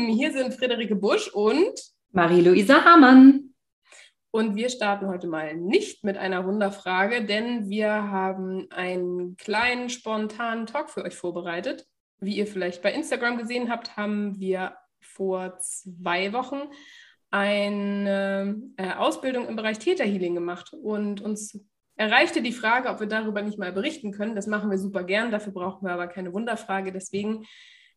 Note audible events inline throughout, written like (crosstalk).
Lieben, hier sind Friederike Busch und Marie-Louisa Hamann. Und wir starten heute mal nicht mit einer Wunderfrage, denn wir haben einen kleinen spontanen Talk für euch vorbereitet. Wie ihr vielleicht bei Instagram gesehen habt, haben wir vor zwei Wochen eine äh, Ausbildung im Bereich Täterhealing gemacht und uns erreichte die Frage, ob wir darüber nicht mal berichten können. Das machen wir super gern, dafür brauchen wir aber keine Wunderfrage. Deswegen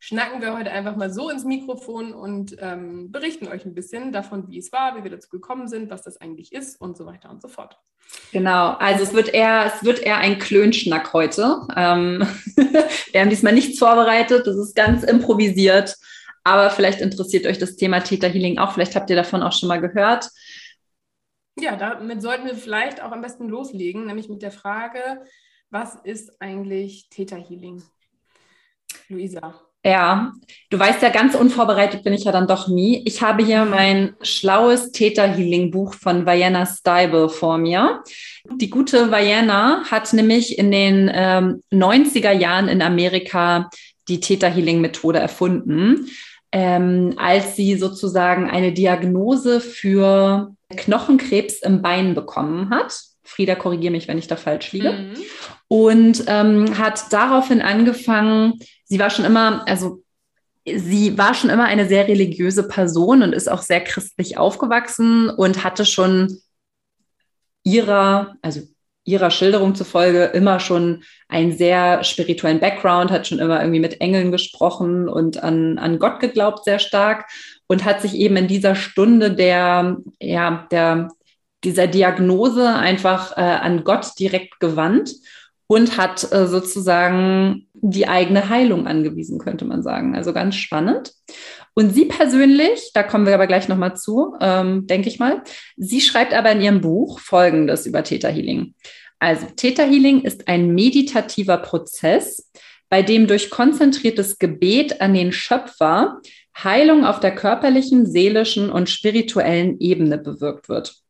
schnacken wir heute einfach mal so ins Mikrofon und ähm, berichten euch ein bisschen davon, wie es war, wie wir dazu gekommen sind, was das eigentlich ist und so weiter und so fort. Genau, also es wird eher, es wird eher ein Klönschnack heute. Ähm, (laughs) wir haben diesmal nichts vorbereitet, das ist ganz improvisiert, aber vielleicht interessiert euch das Thema Täterhealing auch, vielleicht habt ihr davon auch schon mal gehört. Ja, damit sollten wir vielleicht auch am besten loslegen, nämlich mit der Frage, was ist eigentlich Täterhealing? Luisa. Ja, du weißt ja, ganz unvorbereitet bin ich ja dann doch nie. Ich habe hier mein schlaues Theta-Healing-Buch von Vienna Steibel vor mir. Die gute Vienna hat nämlich in den ähm, 90er Jahren in Amerika die Theta-Healing-Methode erfunden, ähm, als sie sozusagen eine Diagnose für Knochenkrebs im Bein bekommen hat. Frieda, korrigiere mich, wenn ich da falsch liege. Mhm. Und ähm, hat daraufhin angefangen, sie war schon immer, also sie war schon immer eine sehr religiöse Person und ist auch sehr christlich aufgewachsen und hatte schon ihrer, also ihrer Schilderung zufolge immer schon einen sehr spirituellen Background, hat schon immer irgendwie mit Engeln gesprochen und an, an Gott geglaubt sehr stark und hat sich eben in dieser Stunde der, ja, der, dieser Diagnose einfach äh, an Gott direkt gewandt und hat äh, sozusagen die eigene Heilung angewiesen, könnte man sagen. Also ganz spannend. Und sie persönlich, da kommen wir aber gleich nochmal zu, ähm, denke ich mal, sie schreibt aber in ihrem Buch Folgendes über Theta Healing. Also Theta Healing ist ein meditativer Prozess, bei dem durch konzentriertes Gebet an den Schöpfer Heilung auf der körperlichen, seelischen und spirituellen Ebene bewirkt wird.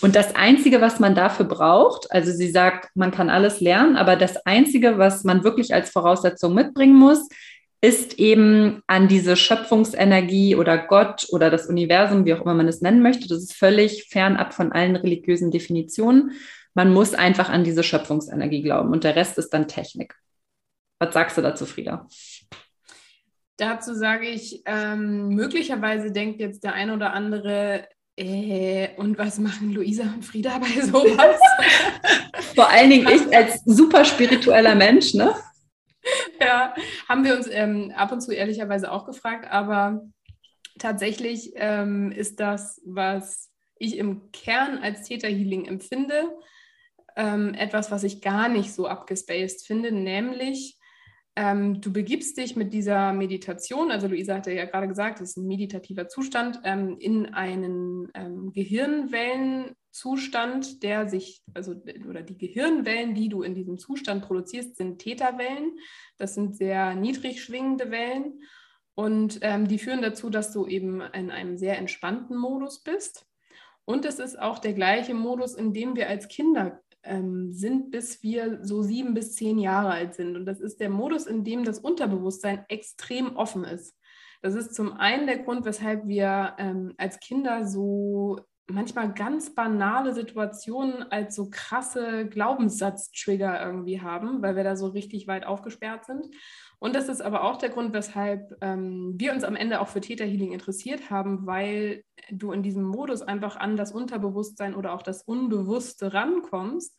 Und das Einzige, was man dafür braucht, also sie sagt, man kann alles lernen, aber das Einzige, was man wirklich als Voraussetzung mitbringen muss, ist eben an diese Schöpfungsenergie oder Gott oder das Universum, wie auch immer man es nennen möchte. Das ist völlig fernab von allen religiösen Definitionen. Man muss einfach an diese Schöpfungsenergie glauben und der Rest ist dann Technik. Was sagst du dazu, Frieda? Dazu sage ich, ähm, möglicherweise denkt jetzt der ein oder andere, äh, und was machen Luisa und Frieda bei sowas? (laughs) Vor allen Dingen ich als super spiritueller Mensch, ne? Ja, haben wir uns ähm, ab und zu ehrlicherweise auch gefragt, aber tatsächlich ähm, ist das, was ich im Kern als Täterhealing empfinde, ähm, etwas, was ich gar nicht so abgespaced finde, nämlich ähm, du begibst dich mit dieser Meditation, also Luisa hatte ja gerade gesagt, es ist ein meditativer Zustand, ähm, in einen ähm, Gehirnwellenzustand, der sich, also oder die Gehirnwellen, die du in diesem Zustand produzierst, sind Theta-Wellen. Das sind sehr niedrig schwingende Wellen und ähm, die führen dazu, dass du eben in einem sehr entspannten Modus bist. Und es ist auch der gleiche Modus, in dem wir als Kinder ähm, sind, bis wir so sieben bis zehn Jahre alt sind. Und das ist der Modus, in dem das Unterbewusstsein extrem offen ist. Das ist zum einen der Grund, weshalb wir ähm, als Kinder so manchmal ganz banale Situationen als so krasse Glaubenssatz-Trigger irgendwie haben, weil wir da so richtig weit aufgesperrt sind. Und das ist aber auch der Grund, weshalb ähm, wir uns am Ende auch für Täterhealing interessiert haben, weil du in diesem Modus einfach an das Unterbewusstsein oder auch das Unbewusste rankommst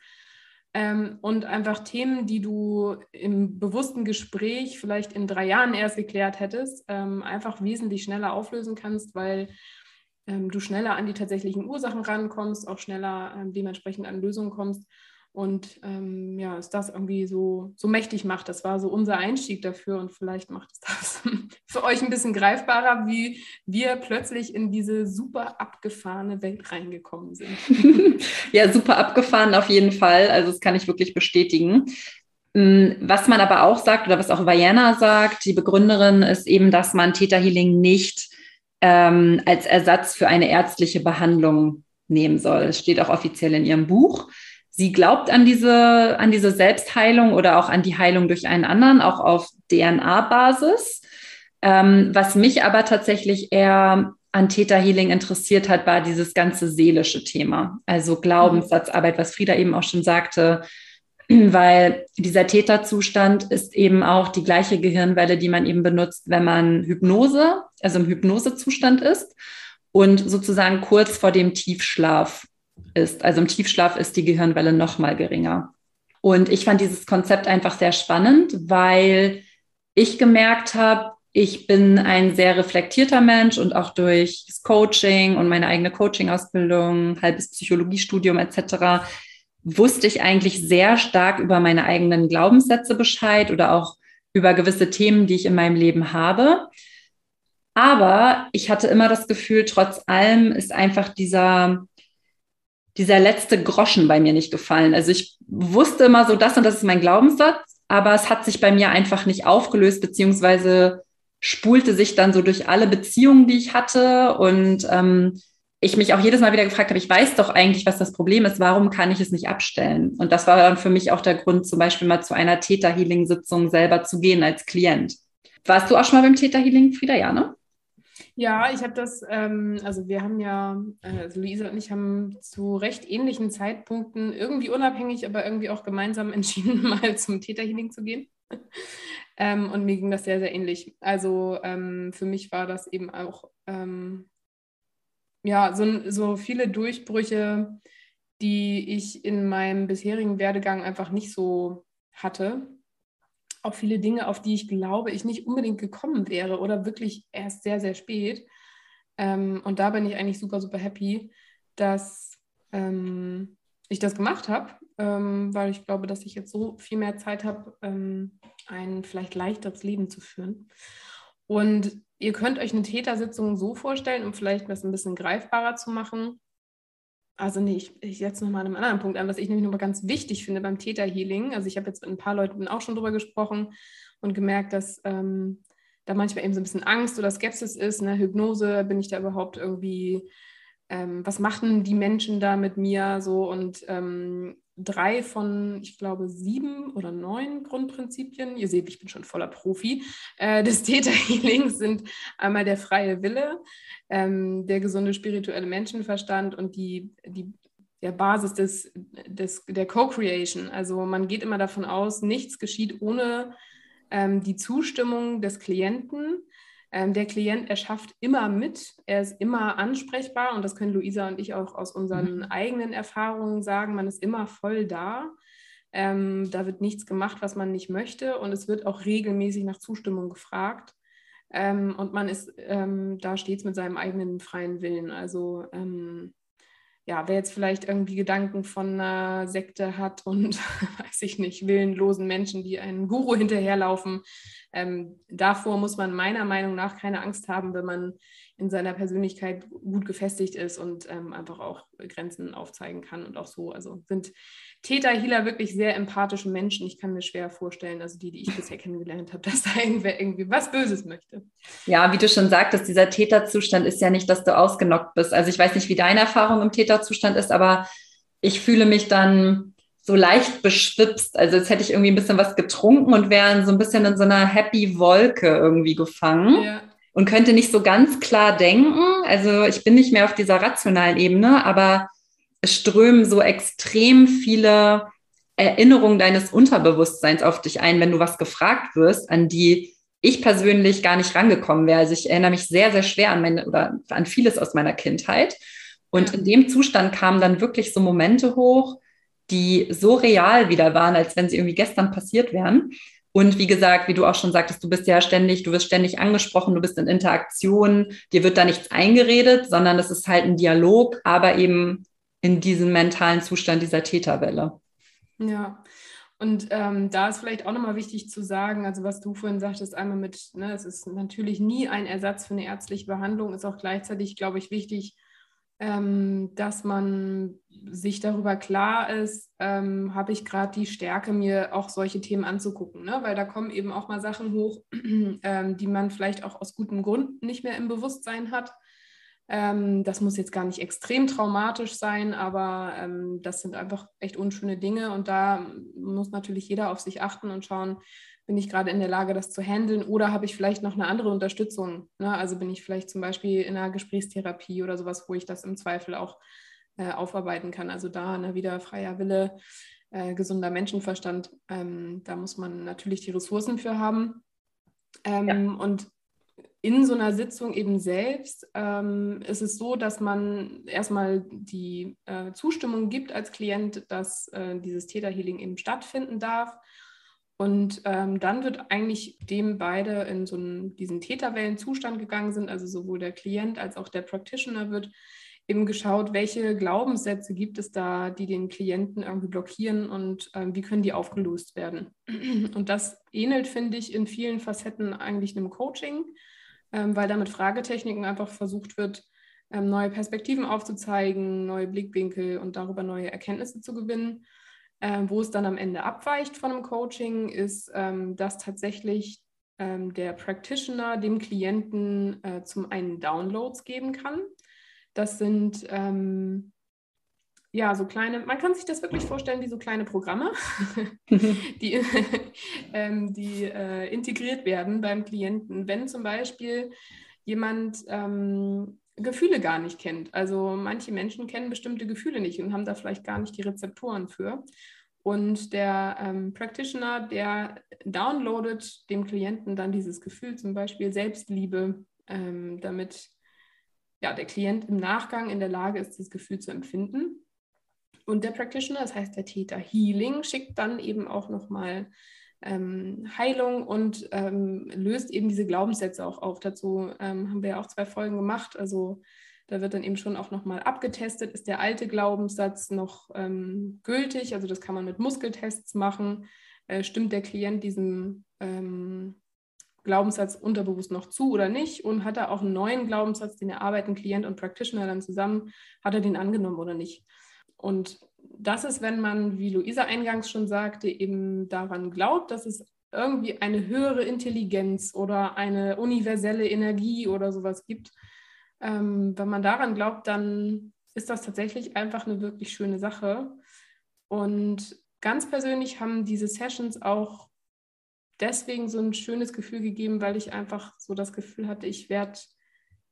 ähm, und einfach Themen, die du im bewussten Gespräch vielleicht in drei Jahren erst geklärt hättest, ähm, einfach wesentlich schneller auflösen kannst, weil ähm, du schneller an die tatsächlichen Ursachen rankommst, auch schneller ähm, dementsprechend an Lösungen kommst und ähm, ja, es das irgendwie so, so mächtig macht. Das war so unser Einstieg dafür und vielleicht macht es das (laughs) für euch ein bisschen greifbarer, wie wir plötzlich in diese super abgefahrene Welt reingekommen sind. (laughs) ja, super abgefahren auf jeden Fall. Also das kann ich wirklich bestätigen. Mm, was man aber auch sagt oder was auch Vienna sagt, die Begründerin, ist eben, dass man Theta Healing nicht ähm, als Ersatz für eine ärztliche Behandlung nehmen soll. Es steht auch offiziell in ihrem Buch. Sie glaubt an diese, an diese Selbstheilung oder auch an die Heilung durch einen anderen, auch auf DNA-Basis. Ähm, was mich aber tatsächlich eher an Theta Healing interessiert hat, war dieses ganze seelische Thema. Also Glaubenssatzarbeit, was Frieda eben auch schon sagte, (clears throat) weil dieser Täterzustand ist eben auch die gleiche Gehirnwelle, die man eben benutzt, wenn man Hypnose, also im Hypnosezustand ist und sozusagen kurz vor dem Tiefschlaf ist. Also im Tiefschlaf ist die Gehirnwelle noch mal geringer. Und ich fand dieses Konzept einfach sehr spannend, weil ich gemerkt habe, ich bin ein sehr reflektierter Mensch und auch durch das Coaching und meine eigene Coaching-Ausbildung, halbes Psychologiestudium etc. wusste ich eigentlich sehr stark über meine eigenen Glaubenssätze Bescheid oder auch über gewisse Themen, die ich in meinem Leben habe. Aber ich hatte immer das Gefühl, trotz allem ist einfach dieser, dieser letzte Groschen bei mir nicht gefallen. Also ich wusste immer so, das und das ist mein Glaubenssatz, aber es hat sich bei mir einfach nicht aufgelöst, beziehungsweise spulte sich dann so durch alle Beziehungen, die ich hatte und ähm, ich mich auch jedes Mal wieder gefragt habe, ich weiß doch eigentlich, was das Problem ist, warum kann ich es nicht abstellen? Und das war dann für mich auch der Grund, zum Beispiel mal zu einer Theta-Healing-Sitzung selber zu gehen als Klient. Warst du auch schon mal beim Theta-Healing, Frieda? Ja, ne? Ja, ich habe das, ähm, also wir haben ja, äh, also Luisa und ich haben zu recht ähnlichen Zeitpunkten irgendwie unabhängig, aber irgendwie auch gemeinsam (laughs) entschieden, mal zum Theta-Healing zu gehen. (laughs) Ähm, und mir ging das sehr, sehr ähnlich. Also ähm, für mich war das eben auch, ähm, ja, so, so viele Durchbrüche, die ich in meinem bisherigen Werdegang einfach nicht so hatte. Auch viele Dinge, auf die ich glaube, ich nicht unbedingt gekommen wäre oder wirklich erst sehr, sehr spät. Ähm, und da bin ich eigentlich super, super happy, dass ähm, ich das gemacht habe, ähm, weil ich glaube, dass ich jetzt so viel mehr Zeit habe, ähm, ein vielleicht leichteres Leben zu führen. Und ihr könnt euch eine Tätersitzung so vorstellen, um vielleicht das ein bisschen greifbarer zu machen. Also nee, ich, ich setze nochmal an einem anderen Punkt an, was ich nämlich nochmal ganz wichtig finde beim Täterhealing. Also ich habe jetzt mit ein paar Leuten auch schon drüber gesprochen und gemerkt, dass ähm, da manchmal eben so ein bisschen Angst oder Skepsis ist. Ne? Hypnose, bin ich da überhaupt irgendwie, ähm, was machen die Menschen da mit mir so? Und ähm, drei von, ich glaube, sieben oder neun Grundprinzipien, ihr seht, ich bin schon voller Profi, äh, des (laughs) Theta Healings sind einmal der freie Wille, ähm, der gesunde spirituelle Menschenverstand und die, die der Basis des, des, der Co-Creation. Also man geht immer davon aus, nichts geschieht ohne ähm, die Zustimmung des Klienten. Ähm, der Klient erschafft immer mit, er ist immer ansprechbar und das können Luisa und ich auch aus unseren mhm. eigenen Erfahrungen sagen. Man ist immer voll da. Ähm, da wird nichts gemacht, was man nicht möchte und es wird auch regelmäßig nach Zustimmung gefragt. Ähm, und man ist ähm, da stets mit seinem eigenen freien Willen. Also ähm, ja, wer jetzt vielleicht irgendwie Gedanken von einer Sekte hat und (laughs) weiß ich nicht, willenlosen Menschen, die einen Guru hinterherlaufen, ähm, davor muss man meiner Meinung nach keine Angst haben, wenn man in seiner Persönlichkeit gut gefestigt ist und ähm, einfach auch Grenzen aufzeigen kann und auch so. Also sind Täter, Healer wirklich sehr empathische Menschen. Ich kann mir schwer vorstellen, also die, die ich bisher (laughs) kennengelernt habe, dass da irgendwer irgendwie was Böses möchte. Ja, wie du schon sagtest, dieser Täterzustand ist ja nicht, dass du ausgenockt bist. Also ich weiß nicht, wie deine Erfahrung im Täterzustand ist, aber ich fühle mich dann so leicht beschwipst. Also jetzt hätte ich irgendwie ein bisschen was getrunken und wäre so ein bisschen in so einer happy Wolke irgendwie gefangen. Ja. Und könnte nicht so ganz klar denken. Also ich bin nicht mehr auf dieser rationalen Ebene, aber es strömen so extrem viele Erinnerungen deines Unterbewusstseins auf dich ein, wenn du was gefragt wirst, an die ich persönlich gar nicht rangekommen wäre. Also ich erinnere mich sehr, sehr schwer an meine oder an vieles aus meiner Kindheit. Und in dem Zustand kamen dann wirklich so Momente hoch, die so real wieder waren, als wenn sie irgendwie gestern passiert wären. Und wie gesagt, wie du auch schon sagtest, du bist ja ständig, du wirst ständig angesprochen, du bist in Interaktion, dir wird da nichts eingeredet, sondern es ist halt ein Dialog, aber eben in diesem mentalen Zustand dieser Täterwelle. Ja, und ähm, da ist vielleicht auch nochmal wichtig zu sagen, also was du vorhin sagtest, einmal mit, ne, es ist natürlich nie ein Ersatz für eine ärztliche Behandlung, ist auch gleichzeitig, glaube ich, wichtig, ähm, dass man sich darüber klar ist, ähm, habe ich gerade die Stärke, mir auch solche Themen anzugucken, ne? weil da kommen eben auch mal Sachen hoch, (clears throat) ähm, die man vielleicht auch aus gutem Grund nicht mehr im Bewusstsein hat. Ähm, das muss jetzt gar nicht extrem traumatisch sein, aber ähm, das sind einfach echt unschöne Dinge und da muss natürlich jeder auf sich achten und schauen, bin ich gerade in der Lage, das zu handeln oder habe ich vielleicht noch eine andere Unterstützung? Ne? Also bin ich vielleicht zum Beispiel in einer Gesprächstherapie oder sowas, wo ich das im Zweifel auch äh, aufarbeiten kann. Also da ne, wieder freier Wille, äh, gesunder Menschenverstand. Ähm, da muss man natürlich die Ressourcen für haben. Ähm, ja. Und in so einer Sitzung eben selbst ähm, ist es so, dass man erstmal die äh, Zustimmung gibt als Klient, dass äh, dieses Täterhealing eben stattfinden darf. Und ähm, dann wird eigentlich dem beide in so einen, diesen Täterwellenzustand gegangen sind, also sowohl der Klient als auch der Practitioner wird eben geschaut, welche Glaubenssätze gibt es da, die den Klienten irgendwie blockieren und ähm, wie können die aufgelöst werden. Und das ähnelt, finde ich, in vielen Facetten eigentlich einem Coaching ähm, weil da mit Fragetechniken einfach versucht wird, ähm, neue Perspektiven aufzuzeigen, neue Blickwinkel und darüber neue Erkenntnisse zu gewinnen. Ähm, wo es dann am Ende abweicht von einem Coaching, ist, ähm, dass tatsächlich ähm, der Practitioner dem Klienten äh, zum einen Downloads geben kann. Das sind ähm, ja, so kleine, man kann sich das wirklich vorstellen wie so kleine Programme, (laughs) die, (laughs) ähm, die äh, integriert werden beim Klienten. Wenn zum Beispiel jemand ähm, Gefühle gar nicht kennt. Also manche Menschen kennen bestimmte Gefühle nicht und haben da vielleicht gar nicht die Rezeptoren für. Und der ähm, Practitioner, der downloadet dem Klienten dann dieses Gefühl, zum Beispiel Selbstliebe, ähm, damit ja, der Klient im Nachgang in der Lage ist, das Gefühl zu empfinden. Und der Practitioner, das heißt der Täter Healing, schickt dann eben auch nochmal ähm, Heilung und ähm, löst eben diese Glaubenssätze auch auf. Dazu ähm, haben wir ja auch zwei Folgen gemacht. Also da wird dann eben schon auch nochmal abgetestet, ist der alte Glaubenssatz noch ähm, gültig? Also das kann man mit Muskeltests machen. Äh, stimmt der Klient diesem ähm, Glaubenssatz unterbewusst noch zu oder nicht? Und hat er auch einen neuen Glaubenssatz, den erarbeiten Klient und Practitioner dann zusammen, hat er den angenommen oder nicht? Und das ist, wenn man, wie Luisa eingangs schon sagte, eben daran glaubt, dass es irgendwie eine höhere Intelligenz oder eine universelle Energie oder sowas gibt. Ähm, wenn man daran glaubt, dann ist das tatsächlich einfach eine wirklich schöne Sache. Und ganz persönlich haben diese Sessions auch deswegen so ein schönes Gefühl gegeben, weil ich einfach so das Gefühl hatte, ich werde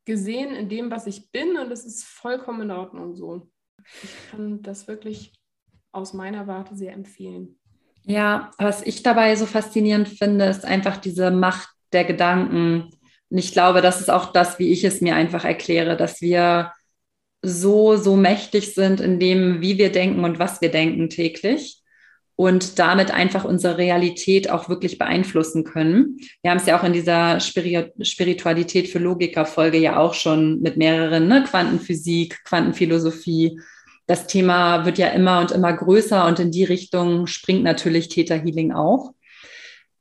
gesehen in dem, was ich bin und es ist vollkommen in Ordnung so. Ich kann das wirklich aus meiner Warte sehr empfehlen. Ja, was ich dabei so faszinierend finde, ist einfach diese Macht der Gedanken. Und ich glaube, das ist auch das, wie ich es mir einfach erkläre, dass wir so, so mächtig sind in dem, wie wir denken und was wir denken täglich und damit einfach unsere Realität auch wirklich beeinflussen können. Wir haben es ja auch in dieser Spiritualität für Logiker-Folge ja auch schon mit mehreren, ne? Quantenphysik, Quantenphilosophie. Das Thema wird ja immer und immer größer und in die Richtung springt natürlich Theta Healing auch.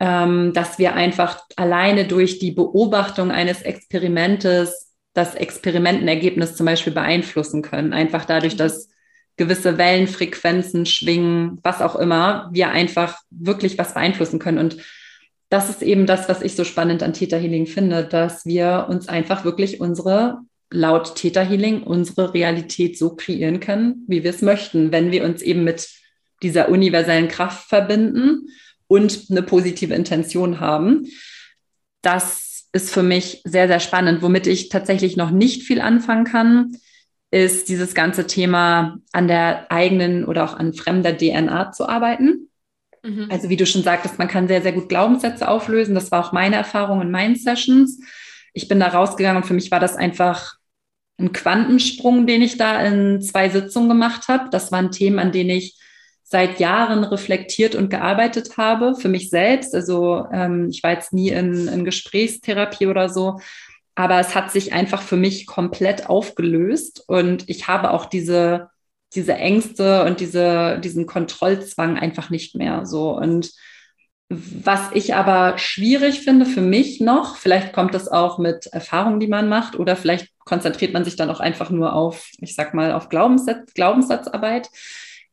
Ähm, dass wir einfach alleine durch die Beobachtung eines Experimentes das Experimentenergebnis zum Beispiel beeinflussen können. Einfach dadurch, dass gewisse Wellenfrequenzen schwingen, was auch immer, wir einfach wirklich was beeinflussen können. Und das ist eben das, was ich so spannend an Theta Healing finde, dass wir uns einfach wirklich unsere, laut Theta Healing, unsere Realität so kreieren können, wie wir es möchten, wenn wir uns eben mit dieser universellen Kraft verbinden und eine positive Intention haben. Das ist für mich sehr, sehr spannend, womit ich tatsächlich noch nicht viel anfangen kann ist dieses ganze Thema an der eigenen oder auch an fremder DNA zu arbeiten. Mhm. Also wie du schon sagtest, man kann sehr, sehr gut Glaubenssätze auflösen. Das war auch meine Erfahrung in meinen Sessions. Ich bin da rausgegangen und für mich war das einfach ein Quantensprung, den ich da in zwei Sitzungen gemacht habe. Das waren Themen, an denen ich seit Jahren reflektiert und gearbeitet habe für mich selbst. Also ähm, ich war jetzt nie in, in Gesprächstherapie oder so, aber es hat sich einfach für mich komplett aufgelöst und ich habe auch diese, diese Ängste und diese, diesen Kontrollzwang einfach nicht mehr so. Und was ich aber schwierig finde für mich noch, vielleicht kommt das auch mit Erfahrungen, die man macht, oder vielleicht konzentriert man sich dann auch einfach nur auf, ich sag mal, auf Glaubenssatz, Glaubenssatzarbeit,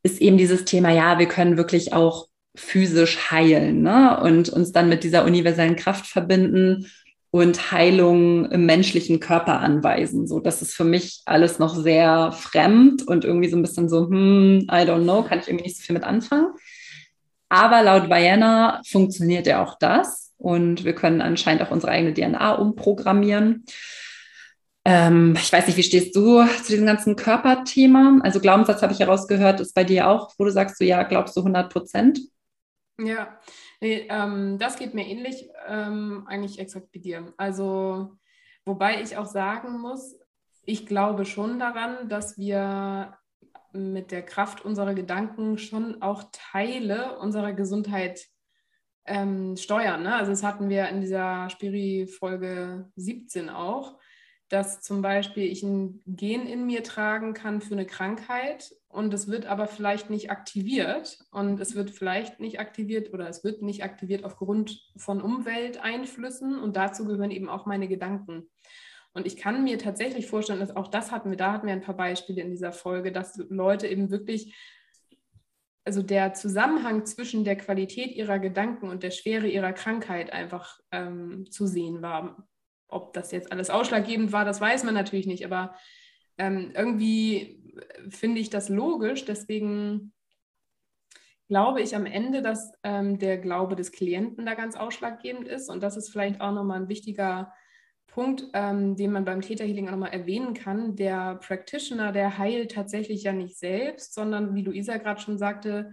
ist eben dieses Thema, ja, wir können wirklich auch physisch heilen ne? und uns dann mit dieser universellen Kraft verbinden und Heilung im menschlichen Körper anweisen. So, das ist für mich alles noch sehr fremd und irgendwie so ein bisschen so, hm, I don't know, kann ich irgendwie nicht so viel mit anfangen. Aber laut Vienna funktioniert ja auch das. Und wir können anscheinend auch unsere eigene DNA umprogrammieren. Ähm, ich weiß nicht, wie stehst du zu diesem ganzen Körperthema? Also Glaubenssatz habe ich herausgehört, ist bei dir auch, wo du sagst, du ja, glaubst du 100 Prozent? Ja, nee, ähm, das geht mir ähnlich, ähm, eigentlich exakt wie dir. Also, wobei ich auch sagen muss, ich glaube schon daran, dass wir mit der Kraft unserer Gedanken schon auch Teile unserer Gesundheit ähm, steuern. Ne? Also das hatten wir in dieser Spiri-Folge 17 auch, dass zum Beispiel ich ein Gen in mir tragen kann für eine Krankheit und es wird aber vielleicht nicht aktiviert und es wird vielleicht nicht aktiviert oder es wird nicht aktiviert aufgrund von Umwelteinflüssen und dazu gehören eben auch meine Gedanken. Und ich kann mir tatsächlich vorstellen, dass auch das hatten wir, da hatten wir ein paar Beispiele in dieser Folge, dass Leute eben wirklich, also der Zusammenhang zwischen der Qualität ihrer Gedanken und der Schwere ihrer Krankheit einfach ähm, zu sehen war. Ob das jetzt alles ausschlaggebend war, das weiß man natürlich nicht, aber ähm, irgendwie finde ich das logisch. Deswegen glaube ich am Ende, dass ähm, der Glaube des Klienten da ganz ausschlaggebend ist. Und das ist vielleicht auch nochmal ein wichtiger Punkt, ähm, den man beim Täterhealing auch nochmal erwähnen kann. Der Practitioner, der heilt tatsächlich ja nicht selbst, sondern wie Luisa gerade schon sagte,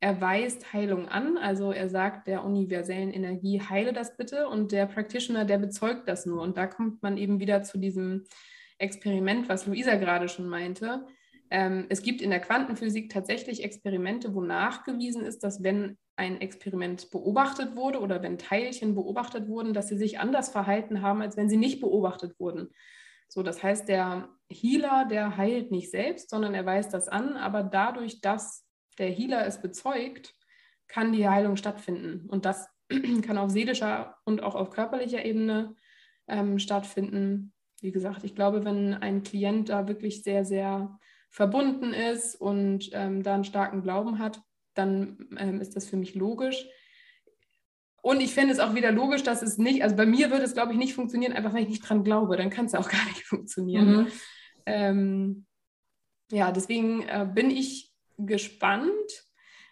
er weist Heilung an. Also er sagt der universellen Energie, heile das bitte. Und der Practitioner, der bezeugt das nur. Und da kommt man eben wieder zu diesem Experiment, was Luisa gerade schon meinte. Ähm, es gibt in der Quantenphysik tatsächlich Experimente, wo nachgewiesen ist, dass wenn ein Experiment beobachtet wurde oder wenn Teilchen beobachtet wurden, dass sie sich anders verhalten haben, als wenn sie nicht beobachtet wurden. So, das heißt, der Healer, der heilt nicht selbst, sondern er weist das an, aber dadurch, dass der Healer es bezeugt, kann die Heilung stattfinden. Und das (clears throat) kann auf seelischer und auch auf körperlicher Ebene ähm, stattfinden. Wie gesagt, ich glaube, wenn ein Klient da wirklich sehr, sehr verbunden ist und ähm, da einen starken Glauben hat, dann ähm, ist das für mich logisch. Und ich finde es auch wieder logisch, dass es nicht, also bei mir würde es, glaube ich, nicht funktionieren, einfach weil ich nicht dran glaube. Dann kann es auch (laughs) gar nicht funktionieren. Mhm. Ähm, ja, deswegen äh, bin ich gespannt,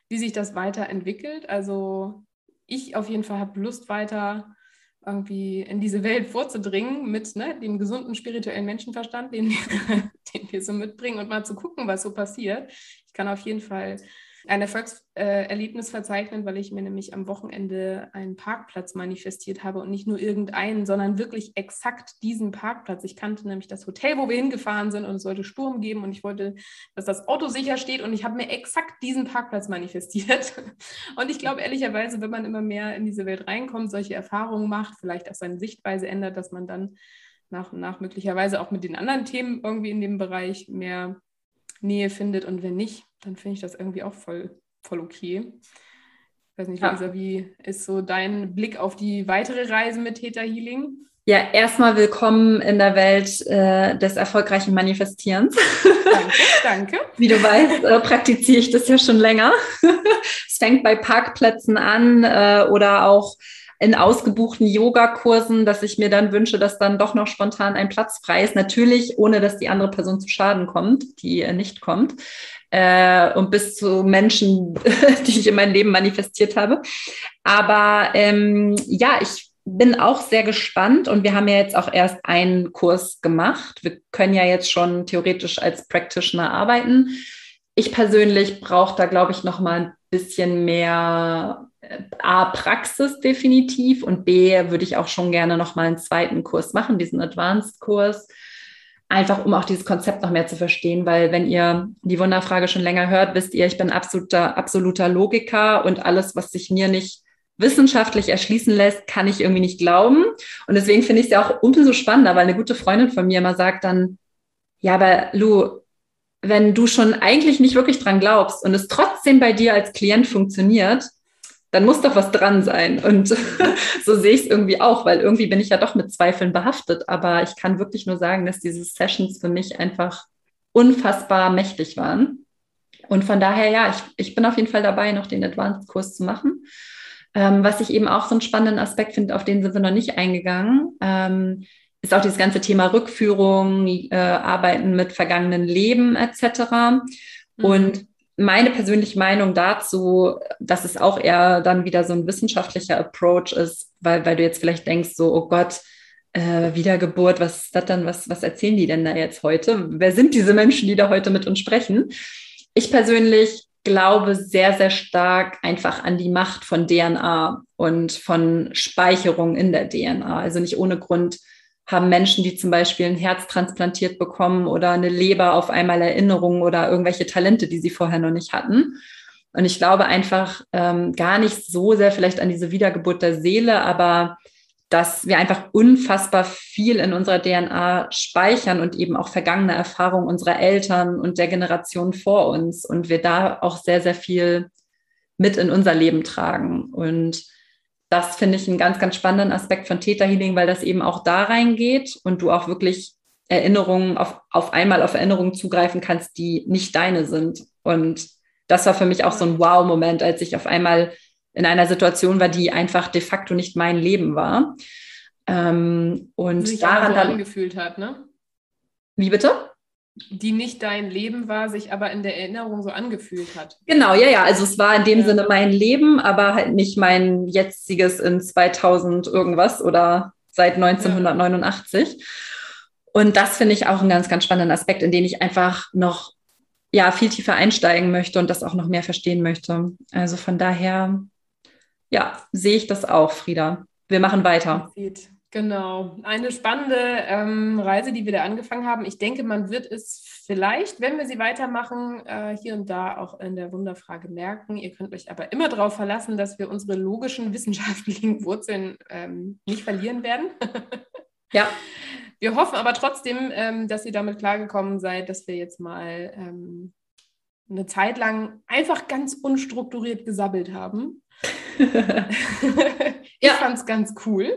wie sich das weiterentwickelt. Also ich auf jeden Fall habe Lust weiter irgendwie in diese Welt vorzudringen mit ne, dem gesunden spirituellen Menschenverstand, den, (laughs) den wir so mitbringen und mal zu gucken, was so passiert. Ich kann auf jeden Fall ein Erfolgserlebnis verzeichnen, weil ich mir nämlich am Wochenende einen Parkplatz manifestiert habe und nicht nur irgendeinen, sondern wirklich exakt diesen Parkplatz. Ich kannte nämlich das Hotel, wo wir hingefahren sind und es sollte Sturm geben und ich wollte, dass das Auto sicher steht und ich habe mir exakt diesen Parkplatz manifestiert. (laughs) Und ich glaube ehrlicherweise, wenn man immer mehr in diese Welt reinkommt, solche Erfahrungen macht, vielleicht auch seine Sichtweise ändert, dass man dann nach und nach möglicherweise auch mit den anderen Themen irgendwie in dem Bereich mehr Nähe findet und wenn nicht, dann finde ich das irgendwie auch voll, voll okay. Ich weiß nicht, ja. Lisa, wie ist so dein Blick auf die weitere Reise mit Theta Healing? Ja, erstmal willkommen in der Welt äh, des erfolgreichen Manifestierens. Danke, danke. (laughs) Wie du weißt, äh, praktiziere ich das ja schon länger. (laughs) es fängt bei Parkplätzen an äh, oder auch in ausgebuchten Yogakursen, dass ich mir dann wünsche, dass dann doch noch spontan ein Platz frei ist. Natürlich, ohne dass die andere Person zu Schaden kommt, die äh, nicht kommt. Äh, und bis zu Menschen, (laughs) die ich in meinem Leben manifestiert habe. Aber ähm, ja, ich bin auch sehr gespannt und wir haben ja jetzt auch erst einen Kurs gemacht. Wir können ja jetzt schon theoretisch als Practitioner arbeiten. Ich persönlich brauche da, glaube ich, noch mal ein bisschen mehr A, Praxis definitiv und B, würde ich auch schon gerne noch mal einen zweiten Kurs machen, diesen Advanced-Kurs, einfach um auch dieses Konzept noch mehr zu verstehen, weil wenn ihr die Wunderfrage schon länger hört, wisst ihr, ich bin absoluter, absoluter Logiker und alles, was sich mir nicht wissenschaftlich erschließen lässt, kann ich irgendwie nicht glauben. Und deswegen finde ich es ja auch umso spannender, weil eine gute Freundin von mir immer sagt dann, ja, aber Lu, wenn du schon eigentlich nicht wirklich dran glaubst und es trotzdem bei dir als Klient funktioniert, dann muss doch was dran sein. Und (laughs) so sehe ich es irgendwie auch, weil irgendwie bin ich ja doch mit Zweifeln behaftet. Aber ich kann wirklich nur sagen, dass diese Sessions für mich einfach unfassbar mächtig waren. Und von daher, ja, ich, ich bin auf jeden Fall dabei, noch den Advanced-Kurs zu machen. Ähm, was ich eben auch so einen spannenden Aspekt finde, auf den sind wir noch nicht eingegangen, ähm, ist auch dieses ganze Thema Rückführung, äh, Arbeiten mit vergangenen Leben etc. Mhm. Und meine persönliche Meinung dazu, dass es auch eher dann wieder so ein wissenschaftlicher Approach ist, weil, weil du jetzt vielleicht denkst, so, oh Gott, äh, Wiedergeburt, was ist das dann, was, was erzählen die denn da jetzt heute? Wer sind diese Menschen, die da heute mit uns sprechen? Ich persönlich glaube sehr, sehr stark einfach an die Macht von DNA und von Speicherung in der DNA. Also nicht ohne Grund haben Menschen, die zum Beispiel ein Herz transplantiert bekommen oder eine Leber auf einmal Erinnerungen oder irgendwelche Talente, die sie vorher noch nicht hatten. Und ich glaube einfach ähm, gar nicht so sehr vielleicht an diese Wiedergeburt der Seele, aber dass wir einfach unfassbar viel in unserer DNA speichern und eben auch vergangene Erfahrungen unserer Eltern und der Generation vor uns und wir da auch sehr, sehr viel mit in unser Leben tragen. Und das finde ich einen ganz, ganz spannenden Aspekt von Theta Healing, weil das eben auch da reingeht und du auch wirklich Erinnerungen auf, auf einmal auf Erinnerungen zugreifen kannst, die nicht deine sind. Und das war für mich auch so ein Wow-Moment, als ich auf einmal in einer Situation war, die einfach de facto nicht mein Leben war. Ähm, und sich daran dann angefühlt hat, ne? Wie bitte? Die nicht dein Leben war, sich aber in der Erinnerung so angefühlt hat. Genau, ja, ja. Also es war in dem ja. Sinne mein Leben, aber halt nicht mein jetziges in 2000 irgendwas oder seit 1989. Ja. Und das finde ich auch einen ganz, ganz spannenden Aspekt, in den ich einfach noch ja viel tiefer einsteigen möchte und das auch noch mehr verstehen möchte. Also von daher, ja, sehe ich das auch, Frieda. Wir machen weiter. Genau, eine spannende ähm, Reise, die wir da angefangen haben. Ich denke, man wird es vielleicht, wenn wir sie weitermachen, äh, hier und da auch in der Wunderfrage merken. Ihr könnt euch aber immer darauf verlassen, dass wir unsere logischen wissenschaftlichen (laughs) Wurzeln ähm, nicht verlieren werden. (laughs) ja. Wir hoffen aber trotzdem, ähm, dass ihr damit klargekommen seid, dass wir jetzt mal ähm, eine Zeit lang einfach ganz unstrukturiert gesabbelt haben. (laughs) ich ja. fand es ganz cool.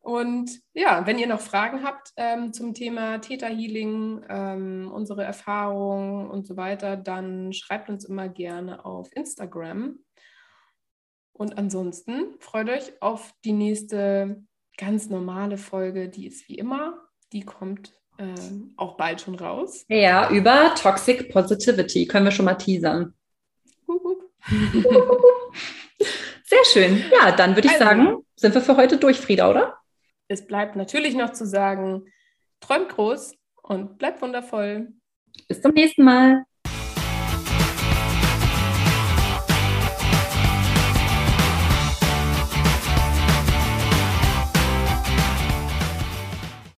Und ja, wenn ihr noch Fragen habt ähm, zum Thema Theta Healing, ähm, unsere Erfahrungen und so weiter, dann schreibt uns immer gerne auf Instagram. Und ansonsten freut euch auf die nächste ganz normale Folge, die ist wie immer. Die kommt äh, auch bald schon raus. Ja, über Toxic Positivity können wir schon mal teasern. (laughs) Sehr schön. Ja, dann würde ich also, sagen, sind wir für heute durch, Frieda, oder? Es bleibt natürlich noch zu sagen, träumt groß und bleibt wundervoll. Bis zum nächsten Mal.